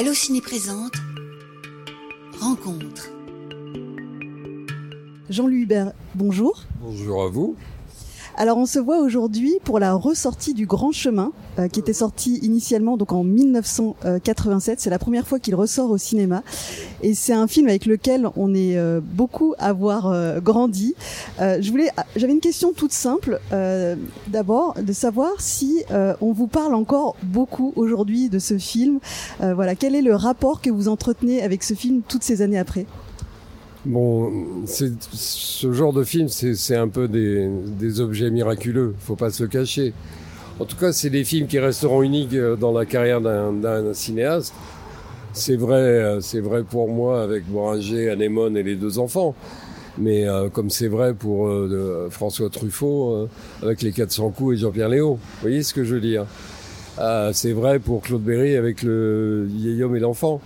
Allociné présente Rencontre. Jean-Louis Hubert, bonjour. Bonjour à vous. Alors on se voit aujourd'hui pour la ressortie du Grand Chemin, euh, qui était sorti initialement donc en 1987. C'est la première fois qu'il ressort au cinéma, et c'est un film avec lequel on est euh, beaucoup à avoir euh, grandi. je voulais, j'avais une question toute simple. D'abord, de savoir si on vous parle encore beaucoup aujourd'hui de ce film. voilà, quel est le rapport que vous entretenez avec ce film toutes ces années après? Bon, ce genre de film, c'est un peu des, des, objets miraculeux, faut pas se le cacher. En tout cas, c'est des films qui resteront uniques euh, dans la carrière d'un cinéaste. C'est vrai, euh, c'est vrai pour moi avec Boranger, Anémone et les deux enfants. Mais euh, comme c'est vrai pour euh, François Truffaut avec les 400 coups et Jean-Pierre Léo. Vous voyez ce que je veux dire? C'est vrai pour Claude Berry avec le vieil homme et l'enfant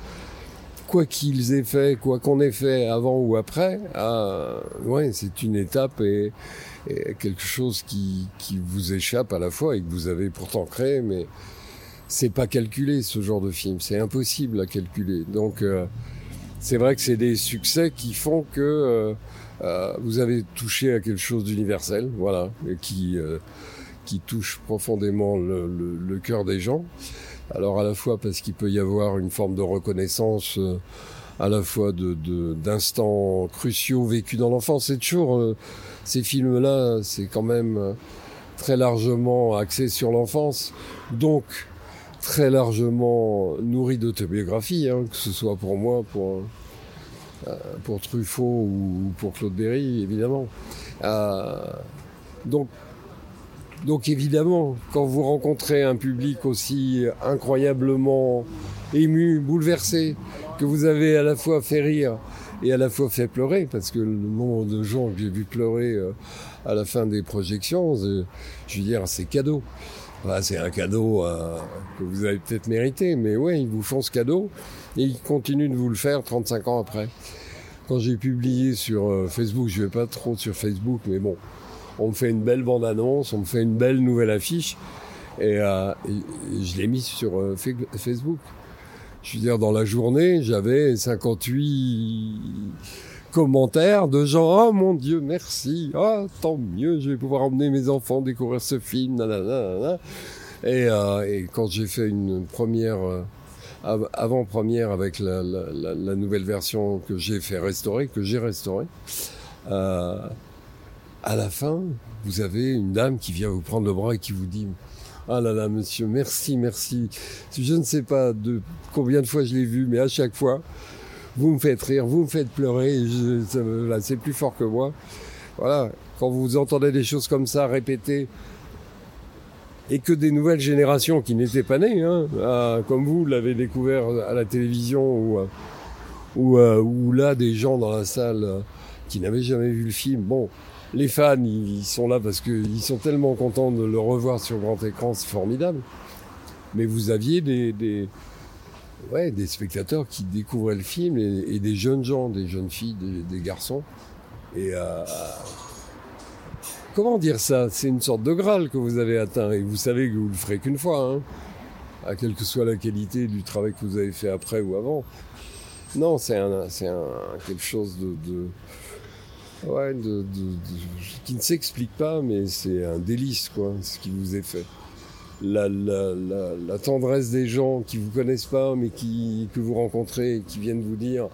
quoi qu'ils aient fait, quoi qu'on ait fait avant ou après, ah, ouais, c'est une étape et, quelque chose qui, qui, vous échappe à la fois et que vous avez pourtant créé, mais c'est pas calculé ce genre de film, c'est impossible à calculer. Donc euh, c'est vrai que c'est des succès qui font que euh, euh, vous avez touché à quelque chose d'universel, voilà, et qui qui touche profondément le, le, le cœur des gens. Alors à la fois parce qu'il peut y avoir une forme de reconnaissance, euh, à la fois de d'instants cruciaux vécus dans l'enfance. C'est toujours euh, ces films-là, c'est quand même euh, très largement axé sur l'enfance, donc très largement nourri d'autobiographie, hein, que ce soit pour moi, pour pour Truffaut ou pour Claude Berry, évidemment. donc donc évidemment, quand vous rencontrez un public aussi incroyablement ému, bouleversé, que vous avez à la fois fait rire et à la fois fait pleurer, parce que le nombre de gens que j'ai vu pleurer euh, à la fin des projections, euh, je veux dire, c'est cadeau. c'est un cadeau euh, que vous avez peut-être mérité, mais ouais, ils vous font ce cadeau et ils continuent de vous le faire 35 ans après. Quand j'ai publié sur Facebook, je vais pas trop sur Facebook, mais bon, on me fait une belle bande-annonce, on me fait une belle nouvelle affiche, et, euh, je l'ai mis sur euh, Facebook. Je veux dire, dans la journée, j'avais 58 commentaires de gens, oh mon Dieu, merci, ah tant mieux, je vais pouvoir emmener mes enfants découvrir ce film, nanana, Et, euh, et quand j'ai fait une première avant-première avec la, la, nouvelle version que j'ai fait restaurer, que j'ai restaurée, euh, à la fin, vous avez une dame qui vient vous prendre le bras et qui vous dit ah là là, monsieur, merci, merci. Je ne sais pas de combien de fois je l'ai vu, mais à chaque fois, vous me faites rire, vous me faites pleurer. c'est plus fort que moi. Voilà. Quand vous entendez des choses comme ça répétées, et que des nouvelles générations qui n'étaient pas nées, hein, comme vous l'avez découvert à la télévision ou, ou, euh, ou là des gens dans la salle euh, qui n'avaient jamais vu le film, bon, les fans, ils sont là parce qu'ils sont tellement contents de le revoir sur grand écran, c'est formidable. Mais vous aviez des, des, ouais, des spectateurs qui découvraient le film et, des jeunes gens, des jeunes filles, des, garçons. Et euh, comment dire ça? C'est une sorte de Graal que vous avez atteint et vous savez que vous le ferez qu'une fois, hein, à quelle que soit la qualité du travail que vous avez fait après ou avant. Non, c'est un, un, quelque chose de ouais, qui ne s'explique pas, mais c'est un délice, quoi, ce qui vous est fait. La, la, la, tendresse des gens qui vous connaissent pas, mais qui, que vous rencontrez qui viennent vous dire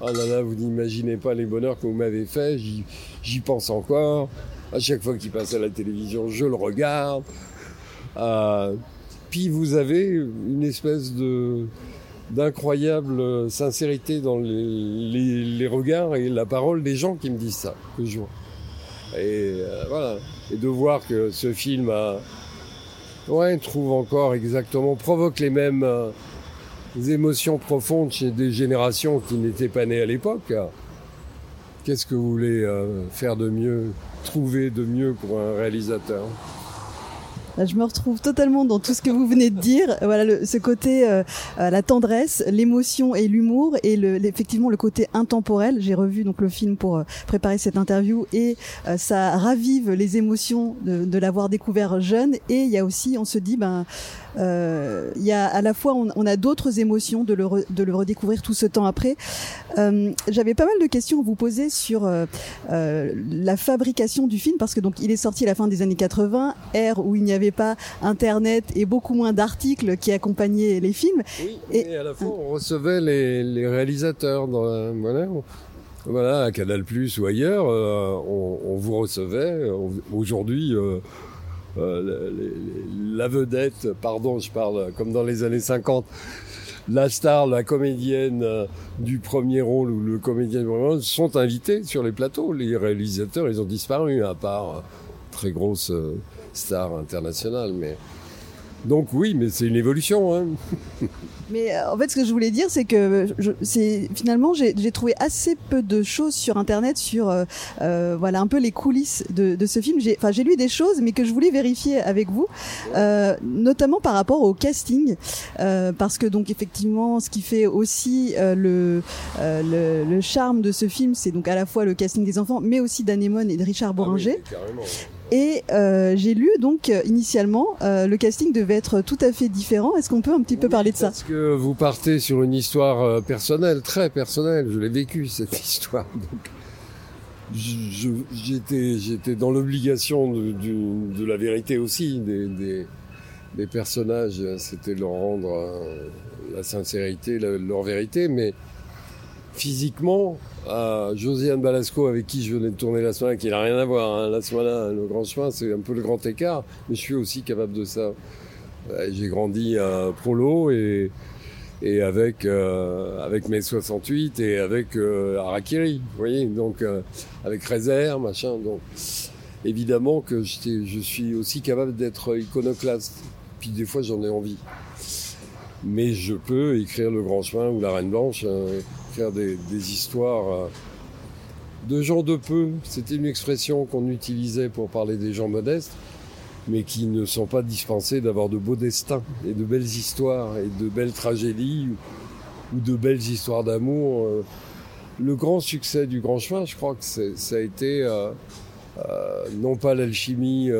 Ah là là, vous n'imaginez pas les bonheurs que vous m'avez fait, j'y pense encore. À chaque fois qu'il passe à la télévision, je le regarde. Euh, puis vous avez une espèce de, d'incroyable sincérité dans les, regards et la parole des gens qui me disent ça, que je vois. Et euh, voilà. Et de voir que ce film a, ouais, trouve encore exactement, provoque les mêmes euh, émotions profondes chez des générations qui n'étaient pas nées à l'époque. Qu'est-ce que vous voulez euh, faire de mieux, trouver de mieux pour un réalisateur? Je me retrouve totalement dans tout ce que vous venez de dire. Voilà, ce côté, euh, la tendresse, l'émotion et l'humour, et le, effectivement le côté intemporel. J'ai revu donc le film pour préparer cette interview, et ça ravive les émotions de, de l'avoir découvert jeune. Et il y a aussi, on se dit, ben euh, il y a à la fois on, on a d'autres émotions de le, de le redécouvrir tout ce temps après. Euh, J'avais pas mal de questions à vous poser sur euh, euh, la fabrication du film parce que donc il est sorti à la fin des années 80, ère où il n'y avait pas Internet et beaucoup moins d'articles qui accompagnaient les films. Oui, et, à la fois on recevait les, les réalisateurs dans la, voilà. Voilà, à Canal Plus ou ailleurs, euh, on, on, vous recevait. Aujourd'hui, euh, euh, la vedette, pardon, je parle comme dans les années 50, la star, la comédienne du premier rôle ou le comédien du premier rôle sont invités sur les plateaux. Les réalisateurs, ils ont disparu, à part très grosse star internationale. Mais donc oui, mais c'est une évolution. Hein. Mais euh, en fait, ce que je voulais dire, c'est que finalement j'ai trouvé assez peu de choses sur Internet sur euh, euh, voilà un peu les coulisses de, de ce film. J'ai enfin j'ai lu des choses, mais que je voulais vérifier avec vous, euh, notamment par rapport au casting, euh, parce que donc effectivement, ce qui fait aussi le, le, le charme de ce film, c'est donc à la fois le casting des enfants, mais aussi d'Anémone et de Richard Boringer. Ah oui, et euh, j'ai lu donc initialement euh, le casting devait être tout à fait différent. Est-ce qu'on peut un petit peu oui, parler de ça? Parce que vous partez sur une histoire euh, personnelle, très personnelle. Je l'ai vécu cette histoire. Donc, j'étais j'étais dans l'obligation de, de, de, la vérité aussi des, des, des personnages. C'était leur rendre euh, la sincérité, la, leur vérité, mais physiquement, à Josiane Balasco, avec qui je venais de tourner la semaine, qui n'a rien à voir. Hein. La semaine, le grand chemin, c'est un peu le grand écart, mais je suis aussi capable de ça. J'ai grandi à Prolo et, et avec, euh, avec mes 68 et avec euh, Harakiri, vous voyez, donc euh, avec réserve, machin. Donc évidemment que je suis aussi capable d'être iconoclaste. Puis des fois, j'en ai envie. Mais je peux écrire Le Grand Chemin ou La Reine Blanche. Euh, des, histoires euh, de gens de peu. C'était une expression qu'on utilisait pour parler des gens modestes, mais qui ne sont pas dispensés d'avoir de beaux destins et de belles histoires et de belles tragédies ou, de belles histoires d'amour. Euh. Le grand succès du Grand Chemin, je crois que ça a été euh, non pas l'alchimie,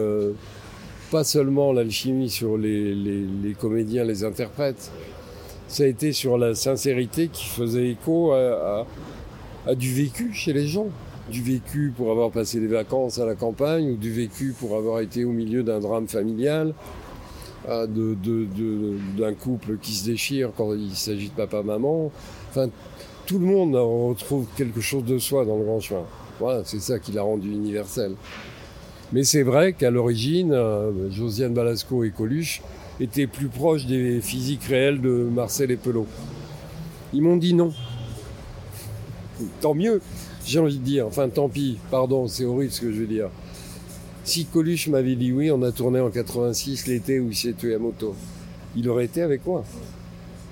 pas seulement l'alchimie sur les comédiens, les interprètes, ça a été sur la sincérité qui faisait écho à, du vécu chez les gens. Du vécu pour avoir passé des vacances à la campagne ou du vécu pour avoir été au milieu d'un drame familial, d'un couple qui se déchire quand il s'agit de papa-maman. Enfin, tout le monde retrouve quelque chose de soi dans le grand chemin. Voilà, c'est ça qui l'a rendu universel. Mais c'est vrai qu'à l'origine, euh, Josiane Balasco et Coluche étaient plus proches des physiques réelles de Marcel et Pelot. Ils m'ont dit non. Tant mieux, j'ai envie de dire. Enfin, tant pis, pardon, c'est horrible ce que je veux dire. Si Coluche m'avait dit oui, on a tourné en 86 l'été où il s'est tué à moto, il aurait été avec moi.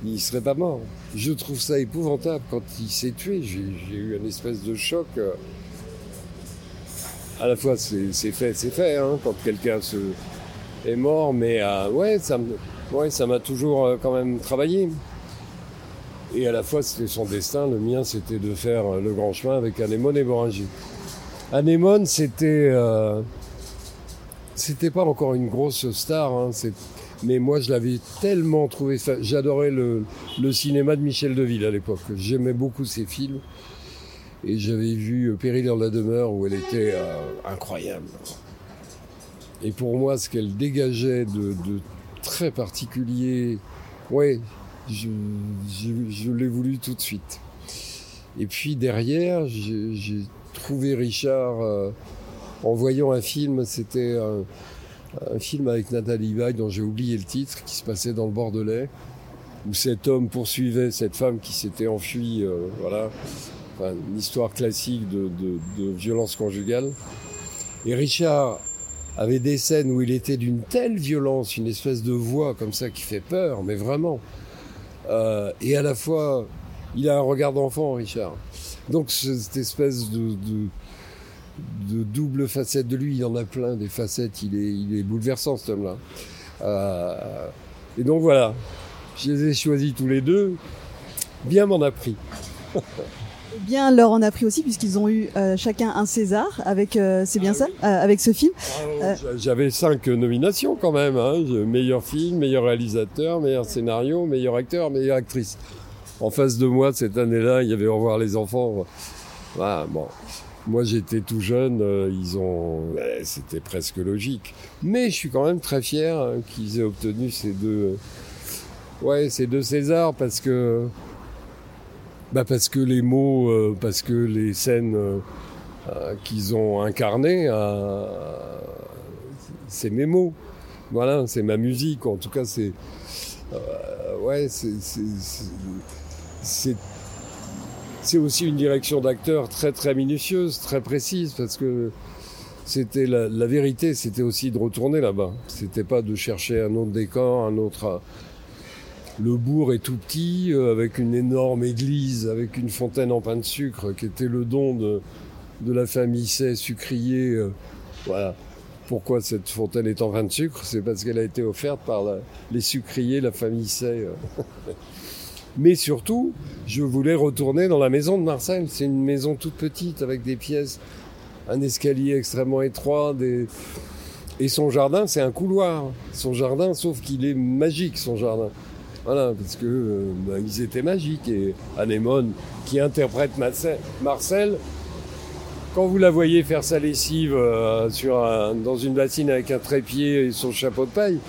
Il serait pas mort. Je trouve ça épouvantable quand il s'est tué. J'ai eu une espèce de choc. À la fois, c'est fait, c'est fait. Hein, quand quelqu'un se, est mort, mais euh, ouais, ça m'a toujours euh, quand même travaillé. Et à la fois, c'était son destin. Le mien, c'était de faire euh, le grand chemin avec Anémone et Boringer. Anémone, c'était, c'était pas encore une grosse star, hein, mais moi, je l'avais tellement trouvé. J'adorais le, le, cinéma de Michel Deville à l'époque. J'aimais beaucoup ses films. Et j'avais vu Péril dans la demeure où elle était incroyable. Et pour moi, ce qu'elle dégageait de, très particulier, ouais, je, l'ai voulu tout de suite. Et puis derrière, j'ai trouvé Richard euh, en voyant un film, c'était un, film avec Nathalie Baye dont j'ai oublié le titre, qui se passait dans le Bordelais, où cet homme poursuivait cette femme qui s'était enfuie, euh, voilà, enfin, une histoire classique de, de violence conjugale. Et Richard avait des scènes où il était d'une telle violence, une espèce de voix comme ça qui fait peur, mais vraiment. Euh, et à la fois, il a un regard d'enfant, Richard. Donc cette espèce de, de, de double facette de lui. Il en a plein des facettes. Il est, il est bouleversant cet homme-là. Euh, et donc voilà, je les ai choisis tous les deux. Bien m'en a pris. bien leur en a pris aussi puisqu'ils ont eu euh, chacun un César avec euh, c'est bien ah ça euh, avec ce film. Ah j'avais cinq nominations quand même hein. meilleur film, meilleur réalisateur, meilleur scénario, meilleur acteur, meilleure actrice. En face de moi cette année-là, il y avait Au revoir les enfants. Ah, bon. Moi j'étais tout jeune, ils ont c'était presque logique. Mais je suis quand même très fier hein, qu'ils aient obtenu ces deux ouais, ces deux Césars parce que bah parce que les mots, euh, parce que les scènes euh, euh, qu'ils ont incarnées, c'est mes mots. Voilà, c'est ma musique. En tout cas, c'est ouais, c'est c'est aussi une direction d'acteur très très minutieuse, très précise, parce que c'était la, la, vérité, c'était aussi de retourner là-bas. C'était pas de chercher un autre décor, un autre le bourg est tout petit, euh, avec une énorme église, avec une fontaine en pain de sucre, qui était le don de, de la famille Say sucrier. Euh, voilà. Pourquoi cette fontaine est en pain de sucre? C'est parce qu'elle a été offerte par les sucriers, la famille Say. Euh. Mais surtout, je voulais retourner dans la maison de Marcel. C'est une maison toute petite, avec des pièces, un escalier extrêmement étroit, des... Et son jardin, c'est un couloir. Son jardin, sauf qu'il est magique, son jardin. Voilà, parce que euh, bah, ils étaient magiques. Et Anémone, qui interprète Marcel, quand vous la voyez faire sa lessive euh, dans une bassine avec un trépied et son chapeau de paille,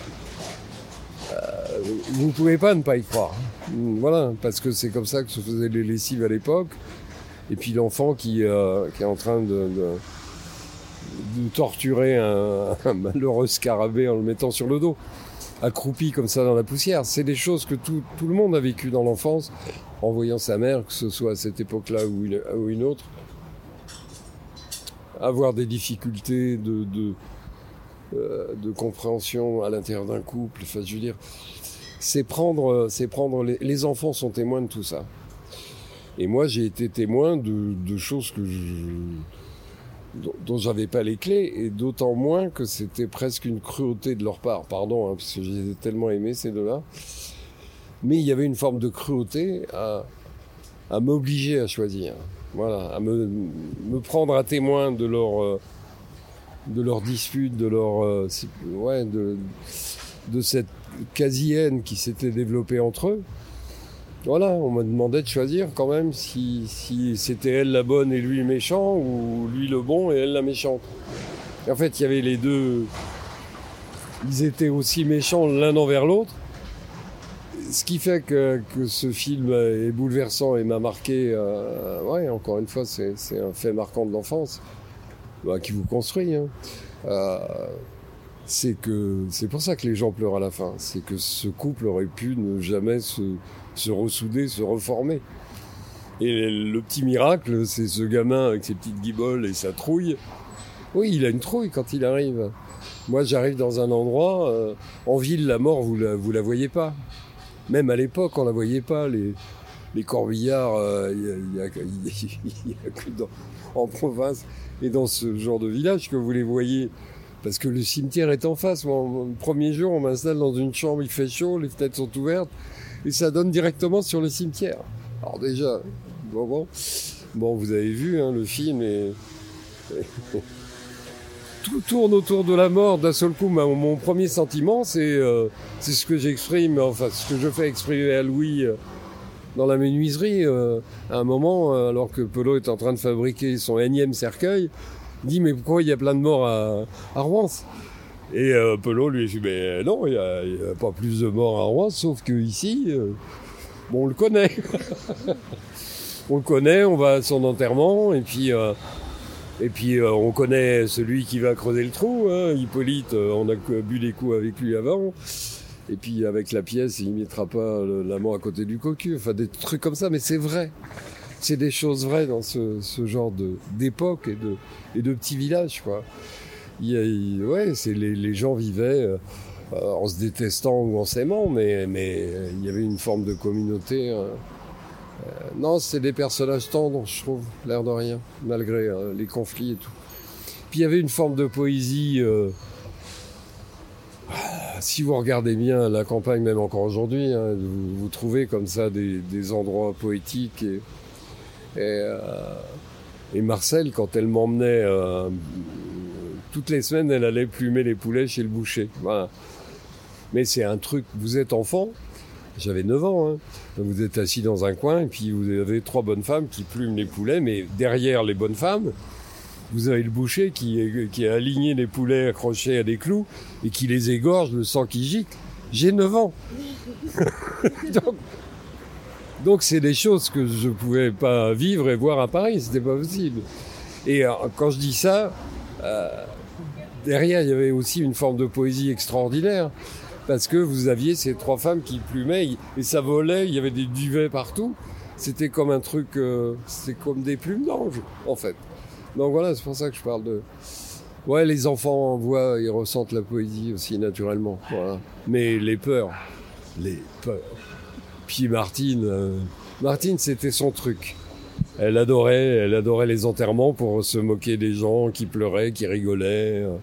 euh, vous ne pouvez pas ne pas y croire. Voilà, parce que c'est comme ça que se faisaient les lessives à l'époque. Et puis l'enfant qui, est en train de, torturer un, un malheureux scarabée en le mettant sur le dos accroupi comme ça dans la poussière. C'est des choses que tout, tout, le monde a vécu dans l'enfance en voyant sa mère, que ce soit à cette époque-là ou une, ou une autre. Avoir des difficultés de, de, euh, de compréhension à l'intérieur d'un couple. Enfin, je dire, c'est prendre, c'est prendre les, les, enfants sont témoins de tout ça. Et moi, j'ai été témoin de, de choses que je, dont j'avais pas les clés, et d'autant moins que c'était presque une cruauté de leur part. Pardon, hein, parce que je les ai tellement aimés ces deux-là. Mais il y avait une forme de cruauté à, à m'obliger à choisir. Voilà, à me, me, prendre à témoin de leur, euh, de leur dispute, de leur, euh, ouais, de, de cette quasi-haine qui s'était développée entre eux. Voilà, on m'a demandé de choisir quand même si, c'était elle la bonne et lui méchant, ou lui le bon et elle la méchante. en fait, il y avait les deux. Ils étaient aussi méchants l'un envers l'autre. Ce qui fait que, que, ce film est bouleversant et m'a marqué. Euh, ouais, encore une fois, c'est un fait marquant de l'enfance bah, qui vous construit. Hein. Euh, c'est que c'est pour ça que les gens pleurent à la fin. C'est que ce couple aurait pu ne jamais se se ressouder, se reformer. Et le petit miracle, c'est ce gamin avec ses petites guiboles et sa trouille. Oui, il a une trouille quand il arrive. Moi, j'arrive dans un endroit, euh, en ville, la mort, vous la, vous la voyez pas. Même à l'époque, on la voyait pas. Les, les corbillards, euh, il n'y a, que dans, en province et dans ce genre de village que vous les voyez. Parce que le cimetière est en face. Moi, le premier jour, on m'installe dans une chambre, il fait chaud, les fenêtres sont ouvertes et ça donne directement sur le cimetière. Alors déjà, bon, bon, bon vous avez vu hein, le film et, tout tourne autour de la mort d'un seul coup. Mon, premier sentiment, c'est euh, c'est ce que j'exprime, enfin ce que je fais exprimer à Louis euh, dans la menuiserie euh, à un moment, alors que Polo est en train de fabriquer son énième cercueil, il dit mais pourquoi il y a plein de morts à, à Rouen? Et euh, Pelot lui a dit, mais non, il n'y a, pas plus de morts à Rouen, sauf qu'ici, euh, bon, on le connaît. on le connaît, on va à son enterrement, et puis, euh, euh, on connaît celui qui va creuser le trou, hein, Hippolyte, euh, on a bu des coups avec lui avant. Et puis avec la pièce, il mettra pas la main à côté du cocu, enfin des trucs comme ça, mais c'est vrai. C'est des choses vraies dans ce, ce genre d'époque et de, et de petits villages, quoi il, ouais, c'est les, gens vivaient euh, en se détestant ou en s'aimant, mais, mais euh, il y avait une forme de communauté. Euh, non, c'est des personnages tendres, je trouve, l'air de rien, malgré les conflits et tout. Puis il y avait une forme de poésie. Euh, si vous regardez bien la campagne, même encore aujourd'hui, hein, vous, trouvez comme ça des, endroits poétiques. Et, euh, et, Marcel, quand elle m'emmenait euh, toutes les semaines, elle allait plumer les poulets chez le boucher. Mais c'est un truc, vous êtes enfant, j'avais 9 ans, hein. vous êtes assis dans un coin et puis vous avez trois bonnes femmes qui plument les poulets, mais derrière les bonnes femmes, vous avez le boucher qui, qui a aligné les poulets accrochés à des clous et qui les égorge, le sang qui gicle. J'ai 9 ans. donc, c'est des choses que je ne pouvais pas vivre et voir à Paris, c'était pas possible. Et euh, quand je dis ça, euh, derrière il y avait aussi une forme de poésie extraordinaire parce que vous aviez ces trois femmes qui plumaient et ça volait, il y avait des duvets partout. C'était comme un truc, euh, c'est comme des plumes d'ange en fait. Donc voilà, c'est pour ça que je parle de. Ouais, les enfants voient, ils ressentent la poésie aussi naturellement. Voilà. Mais les peurs, les peurs. Puis Martine, euh, Martine, c'était son truc. Elle adorait, elle adorait les enterrements pour se moquer des gens qui pleuraient, qui rigolaient. Euh,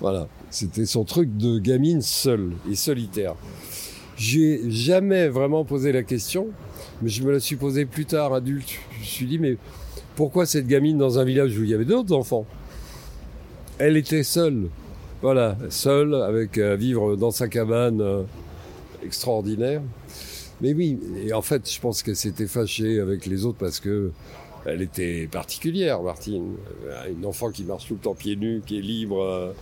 voilà, c'était son truc de gamine seule et solitaire. J'ai jamais vraiment posé la question, mais je me la suis posée plus tard, adulte. Je me suis dit, mais pourquoi cette gamine dans un village où il y avait d'autres enfants? Elle était seule. Voilà, seule, avec à vivre dans sa cabane euh, extraordinaire. Mais oui, et en fait, je pense qu'elle s'était fâchée avec les autres parce que elle était particulière, Martine. Euh, une enfant qui marche tout le temps pieds nus, qui est libre euh,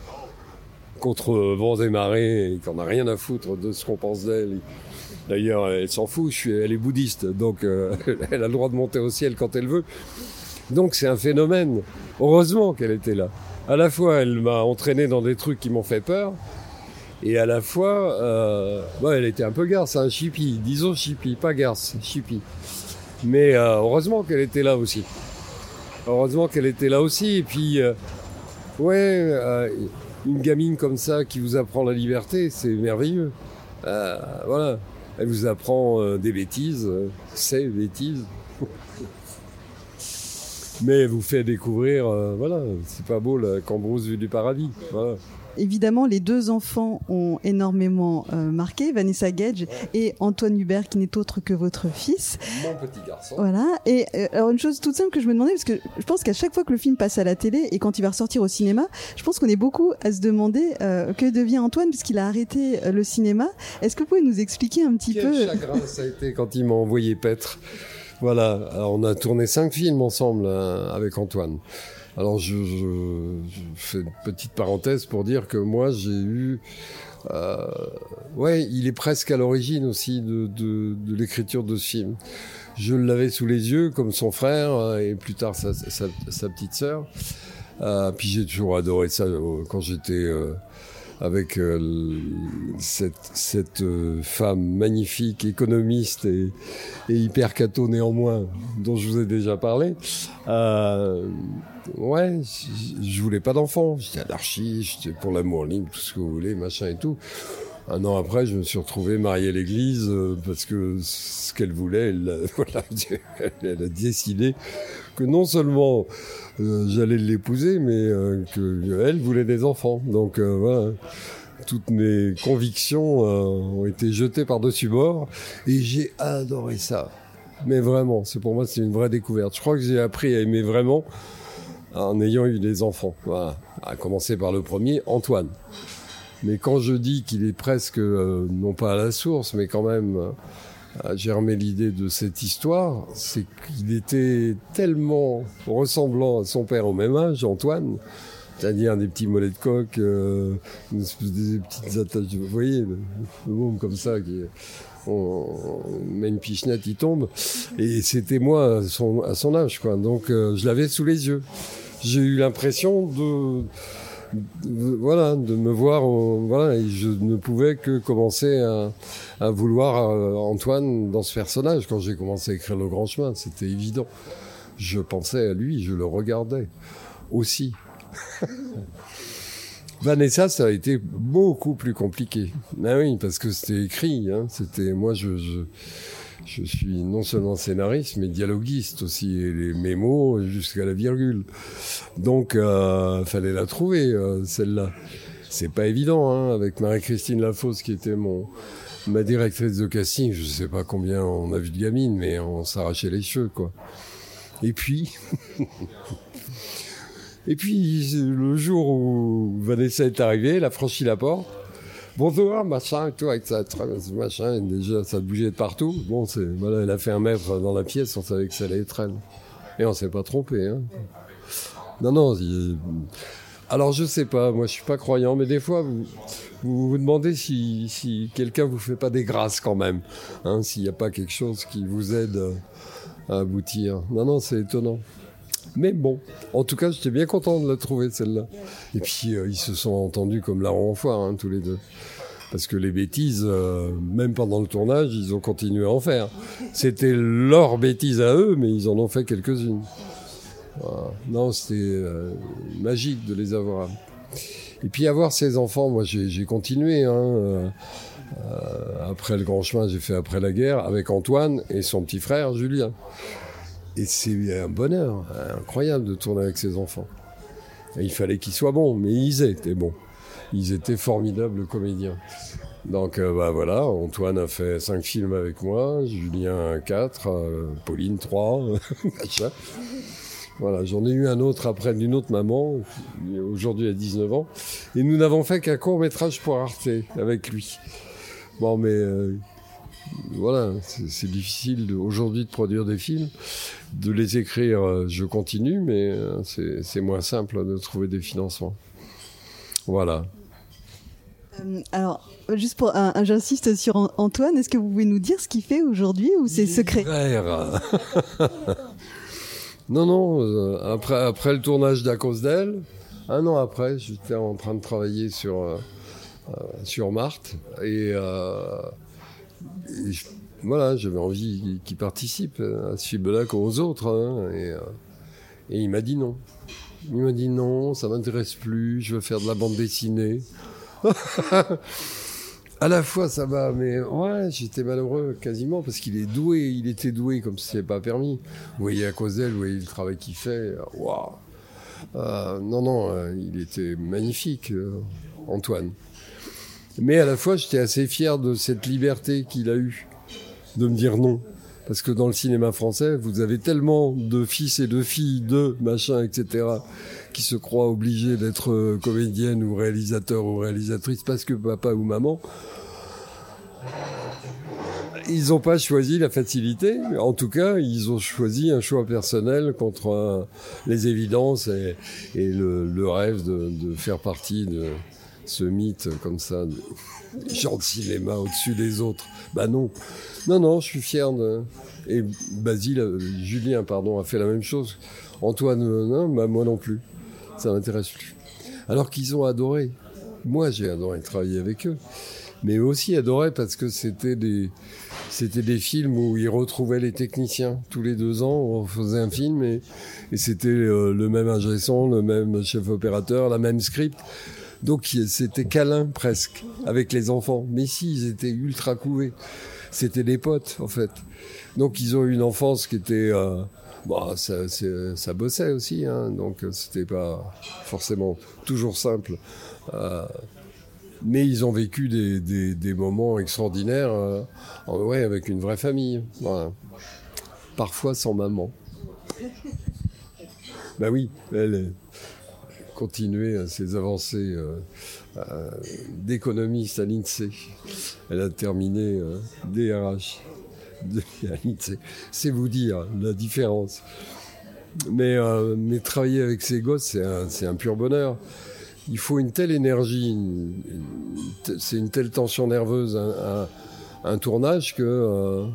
contre vents et marées, et qu'on n'a rien à foutre de ce qu'on pense d'elle. D'ailleurs, elle s'en fout, elle est bouddhiste, donc elle a le droit de monter au ciel quand elle veut. Donc c'est un phénomène. Heureusement qu'elle était là. À la fois, elle m'a entraîné dans des trucs qui m'ont fait peur, et à la fois, euh, elle était un peu garce, un hein, disons chippie, pas garce, chippie. Mais euh, heureusement qu'elle était là aussi. Heureusement qu'elle était là aussi. Et puis, euh, ouais, une gamine comme ça qui vous apprend la liberté, c'est merveilleux. voilà, elle vous apprend des bêtises, c'est bêtises mais elle vous fait découvrir, voilà, c'est pas beau la cambrousse vue du paradis. Voilà. Évidemment, les deux enfants ont énormément euh, marqué, Vanessa Gage et Antoine Hubert, qui n'est autre que votre fils. Mon petit garçon. Voilà. Et euh, alors une chose toute simple que je me demandais, parce que je pense qu'à chaque fois que le film passe à la télé et quand il va ressortir au cinéma, je pense qu'on est beaucoup à se demander que devient Antoine puisqu'il a arrêté le cinéma. Est-ce que vous pouvez nous expliquer un petit peu Quel chagrin ça a été quand il m'a envoyé paître. Voilà, on a tourné cinq films ensemble hein, avec Antoine. Alors je, fais une petite parenthèse pour dire que moi j'ai eu... Euh, ouais, il est presque à l'origine aussi de, l'écriture de ce film. Je l'avais sous les yeux comme son frère euh, et plus tard sa, petite sœur. Euh, puis j'ai toujours adoré ça quand j'étais avec euh, cette, cette euh, femme magnifique, économiste et, et, hyper cato néanmoins, dont je vous ai déjà parlé. Euh, ouais, je voulais pas d'enfant. J'étais anarchiste, pour l'amour libre, tout ce que vous voulez, machin et tout. Un an après, je me suis retrouvé marié à l'église euh, parce que ce qu'elle voulait, elle, voilà, elle a décidé que non seulement euh, j'allais l'épouser, mais euh, qu'elle voulait des enfants. Donc euh, voilà, toutes mes convictions ont été jetées par-dessus bord et j'ai adoré ça. Mais vraiment, c'est pour moi c'est une vraie découverte. Je crois que j'ai appris à aimer vraiment en ayant eu des enfants. Voilà. À commencer par le premier, Antoine. Mais quand je dis qu'il est presque, non pas à la source, mais quand même a germé l'idée de cette histoire, c'est qu'il était tellement ressemblant à son père au même âge, Antoine, c'est-à-dire des petits mollets de coq, euh, des petites attaches, vous voyez, le, le comme ça, qui, on, met une pichenette, il tombe. Et c'était moi à son, à son âge, quoi. Donc euh, je l'avais sous les yeux. J'ai eu l'impression de voilà, de me voir, voilà, et je ne pouvais que commencer à, vouloir euh, Antoine dans ce personnage. Quand j'ai commencé à écrire Le Grand Chemin, c'était évident. Je pensais à lui, je le regardais aussi. Vanessa, ça a été beaucoup plus compliqué. Ah oui, parce que c'était écrit. Hein, c'était moi, je, je suis non seulement scénariste, mais dialoguiste aussi, et les mémos jusqu'à la virgule. Donc, euh, fallait la trouver, euh, celle-là. C'est pas évident, hein, avec Marie-Christine Lafosse, qui était mon ma directrice de casting. Je sais pas combien on a vu de gamines, mais on s'arrachait les cheveux, quoi. Et puis, et puis le jour où Vanessa est arrivée, elle a franchi la porte bonjour, machin, tout, avec ça, machin, déjà, ça bougeait de partout. Bon, c'est, voilà, elle a fait un mètre dans la pièce, on savait que ça allait être elle. Et on s'est pas trompé, hein. Non, non, alors je sais pas, moi je suis pas croyant, mais des fois, vous vous, demandez si, si quelqu'un vous fait pas des grâces quand même, hein, s'il n'y a pas quelque chose qui vous aide à aboutir. Non, non, c'est étonnant. Mais bon, en tout cas, j'étais bien content de la trouver, celle-là. Et puis, euh, ils se sont entendus comme la en foire, hein, tous les deux. Parce que les bêtises, euh, même pendant le tournage, ils ont continué à en faire. C'était leur bêtise à eux, mais ils en ont fait quelques-unes. Non, c'était euh, magique de les avoir. Et puis avoir ces enfants, moi j'ai continué. Hein, après le grand chemin, j'ai fait après la guerre avec Antoine et son petit frère Julien. Et c'est un bonheur incroyable de tourner avec ses enfants. il fallait qu'ils soient bons, mais ils étaient bons. Ils étaient formidables comédiens. Donc euh, bah voilà, Antoine a fait cinq films avec moi, Julien quatre, euh, Pauline trois, Voilà, j'en ai eu un autre après d'une autre maman, aujourd'hui à 19 ans, et nous n'avons fait qu'un court métrage pour Arte avec lui. Bon, mais euh, voilà, c'est difficile aujourd'hui de produire des films. De les écrire, euh, je continue, mais euh, c'est moins simple de trouver des financements. Voilà. Euh, alors, juste pour, j'insiste sur Antoine, est-ce que vous pouvez nous dire ce qu'il fait aujourd'hui ou c'est secret? Non, non, après, après le tournage d'À cause d'elle, un an après, j'étais en train de travailler sur, sur Marthe et voilà, j'avais envie qu'il participe à ce film-là comme aux autres. Hein, euh, et, il m'a dit non. Il m'a dit non, ça m'intéresse plus, je veux faire de la bande dessinée. à la fois ça va, mais ouais, j'étais malheureux quasiment parce qu'il est doué, il était doué comme si c'était pas permis. Vous voyez à cause d'elle, vous voyez le travail qu'il fait. Waouh. Euh, non, non, euh, il était magnifique, Antoine. Mais à la fois, j'étais assez fier de cette liberté qu'il a eue de me dire non. Parce que dans le cinéma français, vous avez tellement de fils et de filles, de machin, etc., qui se croient obligés d'être euh, comédienne ou réalisateur ou réalisatrice parce que papa ou maman. Ils n'ont pas choisi la facilité. En tout cas, ils ont choisi un choix personnel contre les évidences et, le, rêve de faire partie de, ce mythe comme ça, de cinéma au-dessus des autres. Bah non, non, non, je suis fier de. Et Basile, euh, Julien, pardon, a fait la même chose. Antoine, euh, non, bah moi non plus. Ça m'intéresse plus. Alors qu'ils ont adoré. Moi, j'ai adoré travailler avec eux. Mais aussi adoré parce que c'était des, c'était des films où ils retrouvaient les techniciens. Tous les deux ans, on faisait un film et, et c'était euh, le même ingé le même chef opérateur, la même script. Donc c'était câlin presque avec les enfants. Mais si, ils étaient ultra couvés. C'était des potes en fait. Donc ils ont eu une enfance qui était... Euh, bah, ça, bossait aussi, hein, donc c'était pas forcément toujours simple. Euh, mais ils ont vécu des, moments extraordinaires euh, ouais, avec une vraie famille. Parfois sans maman. bah oui, elle, continuer ses avancées euh, euh, d'économiste à l'INSEE. Elle a terminé euh, DRH l'INSEE. C'est vous dire la différence. Mais, mais travailler avec ces gosses, c'est un, pur bonheur. Il faut une telle énergie, c'est une telle tension nerveuse, un, un tournage que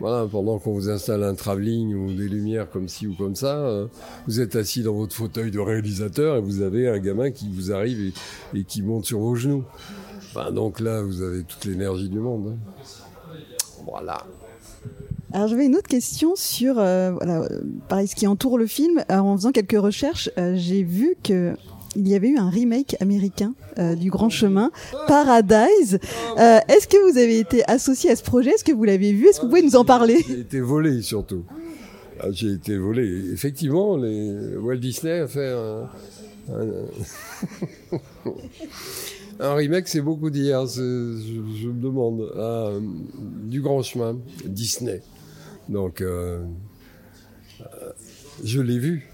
voilà, pendant qu'on vous installe un travelling ou des lumières comme ci ou comme ça, euh, vous êtes assis dans votre fauteuil de réalisateur et vous avez un gamin qui vous arrive et, qui monte sur vos genoux. donc là, vous avez toute l'énergie du monde. Hein. Voilà. Alors j'avais une autre question sur euh, voilà, pareil, ce qui entoure le film. en faisant quelques recherches, euh, j'ai vu que il y avait eu un remake américain du Grand Chemin, Paradise. Est-ce que vous avez été associé à ce projet? Est-ce que vous l'avez vu? Est-ce que vous pouvez nous en parler? J'ai été volé surtout. Ah, j'ai été volé. Effectivement, les... Walt Disney a fait un, un, remake, c'est beaucoup dire. Je, me demande. Ah, du grand chemin, Disney. Donc, euh, euh, je l'ai vu.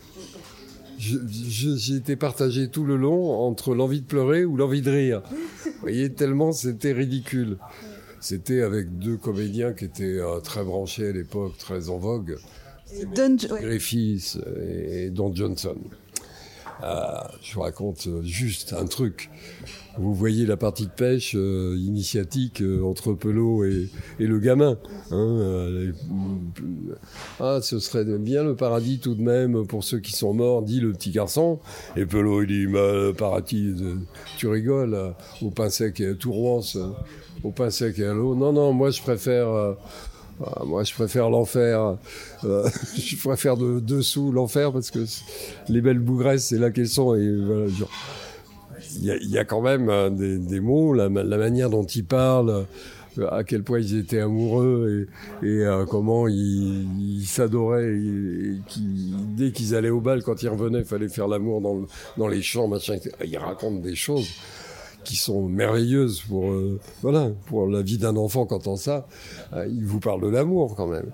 J'ai été partagé tout le long entre l'envie de pleurer ou l'envie de rire. Vous voyez, tellement c'était ridicule. C'était avec deux comédiens qui étaient euh, très branchés à l'époque, très en vogue. Don... Griffiths et Don Johnson. Ah, je vous raconte euh, juste un truc. Vous voyez la partie de pêche euh, initiatique entre Pelot et, le gamin. Hein, ah, ce serait bien le paradis tout de même pour ceux qui sont morts, dit le petit garçon. Et Pelot, il dit, le paradis, tu rigoles, au pain sec et à Tourwance, au pain sec et à l'eau. Non, non, moi je préfère ah, moi, je préfère l'enfer. Euh, je préfère de, dessous l'enfer parce que les belles bougresses, c'est là qu'elles sont. Et voilà, il y, a, y a, quand même euh, des, des mots, la, la, manière dont ils parlent, euh, à quel point ils étaient amoureux et, et comment ils, s'adoraient. Et, dès qu'ils allaient au bal, quand ils revenaient, il fallait faire l'amour dans, dans les champs, machin. Ils racontent des choses qui sont merveilleuses pour euh, voilà pour la vie d'un enfant quand on ça. Euh, il vous parle de l'amour quand même.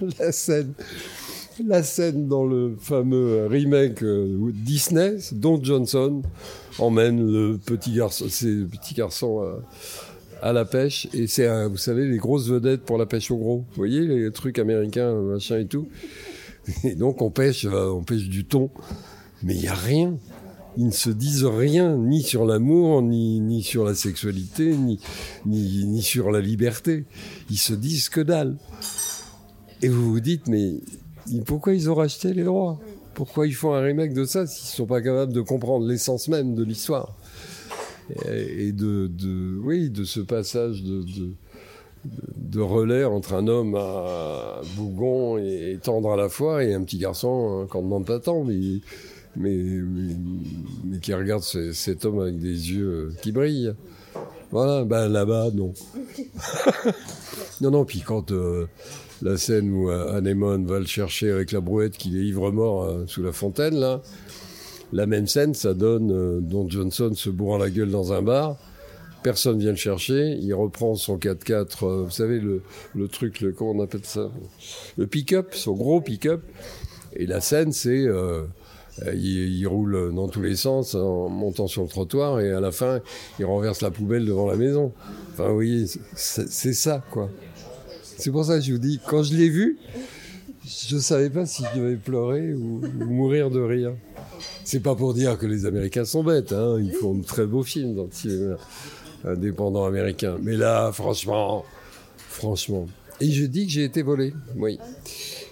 la scène, la scène dans le fameux remake euh, Disney, Don Johnson emmène le petit garçon, ses petits garçons à la pêche et c'est vous savez les grosses vedettes pour la pêche au gros. Vous voyez les trucs américains machin et tout. Et donc on pêche, on pêche du thon, mais il y a rien ils ne se disent rien, ni sur l'amour, ni, sur la sexualité, ni, sur la liberté. Ils se disent que dalle. Et vous vous dites, mais pourquoi ils ont racheté les droits? Pourquoi ils font un remake de ça s'ils ne sont pas capables de comprendre l'essence même de l'histoire? Et de, oui, de ce passage de, relais entre un homme bougon et, tendre à la fois et un petit garçon qu'on ne demande pas tant. Mais, mais, qui regarde cet homme avec des yeux euh, qui brillent. Voilà, ben là-bas, non. non, non, puis quand euh, la scène où euh, Anémone va le chercher avec la brouette qu'il est ivre-mort sous la fontaine, là, la même scène, ça donne Don Johnson se bourrant la gueule dans un bar. Personne vient le chercher. Il reprend son 4x4, vous savez, le, le truc, le, comment on appelle ça? Le pick-up, son gros pick-up. Et la scène, c'est euh, il, roule dans tous les sens en montant sur le trottoir et à la fin, il renverse la poubelle devant la maison. Enfin, vous voyez, c'est ça, quoi. C'est pour ça que je vous dis, quand je l'ai vu, je ne savais pas si je devais pleurer ou, mourir de rire. C'est pas pour dire que les Américains sont bêtes, hein. ils font de très beaux films dans le cinéma indépendant américain. Mais là, franchement, franchement. Et je dis que j'ai été volé, oui.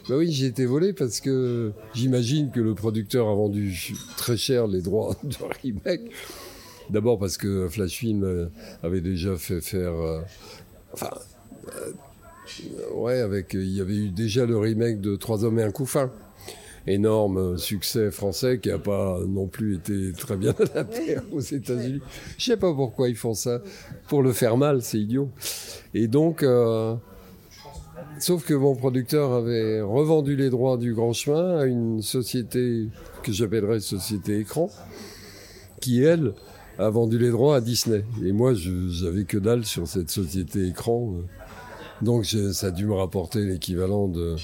Bah oui, j'ai été volé parce que j'imagine que le producteur a vendu très cher les droits de remake. D'abord parce que Flash Film euh, avait déjà fait faire, euh, enfin, euh, ouais, avec, il y avait eu déjà le remake de Trois hommes et un couffin énorme succès français qui n'a pas non plus été très bien adapté aux États-Unis. Je sais pas pourquoi ils font ça. Pour le faire mal, c'est idiot. Et donc, Sauf que mon producteur avait revendu les droits du Grand Chemin à une société que j'appellerais société écran, qui elle a vendu les droits à Disney. Et moi, je n'avais que dalle sur cette société écran. Donc ça a dû me rapporter l'équivalent de,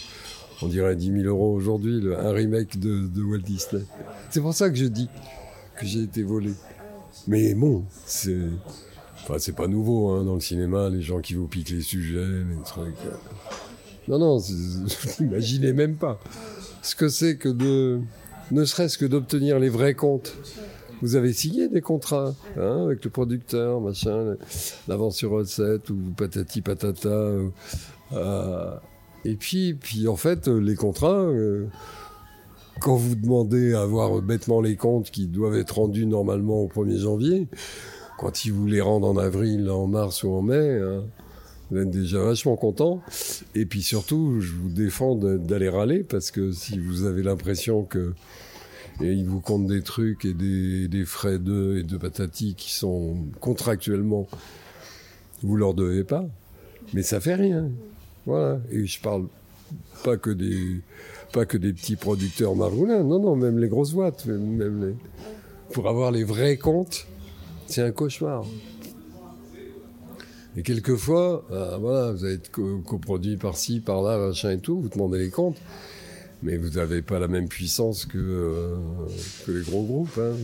on dirait 10 000 euros aujourd'hui, un remake de, Walt Disney. C'est pour ça que je dis que j'ai été volé. Mais bon, c'est... Enfin, c'est pas nouveau hein, dans le cinéma, les gens qui vous piquent les sujets, les trucs. Non, non, vous n'imaginez même pas ce que c'est que de, ne serait-ce que d'obtenir les vrais comptes. Vous avez signé des contrats hein, avec le producteur, machin, l'avance sur recette ou patati patata. Euh, et puis, en fait, les contrats, euh, quand vous demandez à avoir bêtement les comptes qui doivent être rendus normalement au 1er janvier, quand ils vous les rendent en avril, en mars ou en mai, hein, vous êtes déjà vachement content. Et puis surtout, je vous défends d'aller râler parce que si vous avez l'impression que ils vous comptent des trucs et des, des frais de et de patati qui sont contractuellement vous leur devez pas, mais ça fait rien. Voilà. Et je parle pas que des pas que des petits producteurs maroulins, non non, même les grosses boîtes, même les, pour avoir les vrais comptes, c'est un cauchemar. Et quelquefois, euh, voilà, vous êtes coproduit par-ci, par-là, machin et tout, vous demandez les comptes mais vous n'avez pas la même puissance que, euh, que les gros groupes. Hein.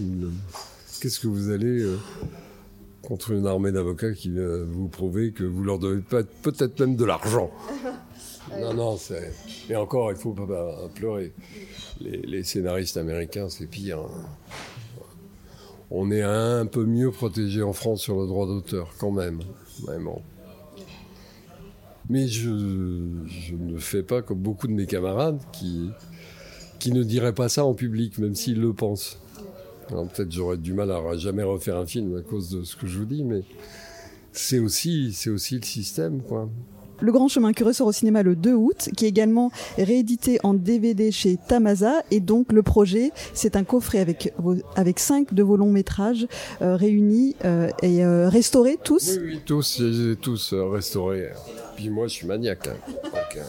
Qu'est-ce que vous allez euh, contre une armée d'avocats qui vous prouver que vous leur devez peut-être même de l'argent? Non, non, c'est... Et encore, il faut pas pleurer. Les, scénaristes américains, c'est pire. Hein. On est un peu mieux protégé en France sur le droit d'auteur, quand même. Mais je, ne fais pas comme beaucoup de mes camarades qui, qui ne diraient pas ça en public, même s'ils le pensent. peut-être j'aurais du mal à jamais refaire un film à cause de ce que je vous dis, mais c'est aussi, c'est aussi le système, quoi. Le Grand Chemin qui ressort au cinéma le 2 août, qui est également réédité en DVD chez Tamasa. Et donc le projet, c'est un coffret avec avec cinq de vos longs métrages euh, réunis euh, et euh, restaurés tous. Oui, oui tous, tous restaurés moi, je suis maniaque. Hein. Donc,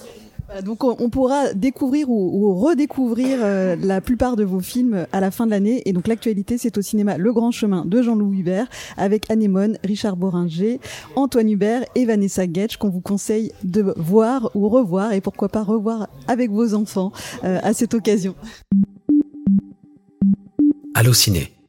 on, pourra découvrir ou, redécouvrir euh, la plupart de vos films à la fin de l'année. Et donc l'actualité, c'est au cinéma Le Grand Chemin de Jean-Louis Hubert avec Anémone, Richard Boringer, Antoine Hubert et Vanessa Getch qu'on vous conseille de voir ou revoir et pourquoi pas revoir avec vos enfants euh, à cette occasion. Allô ciné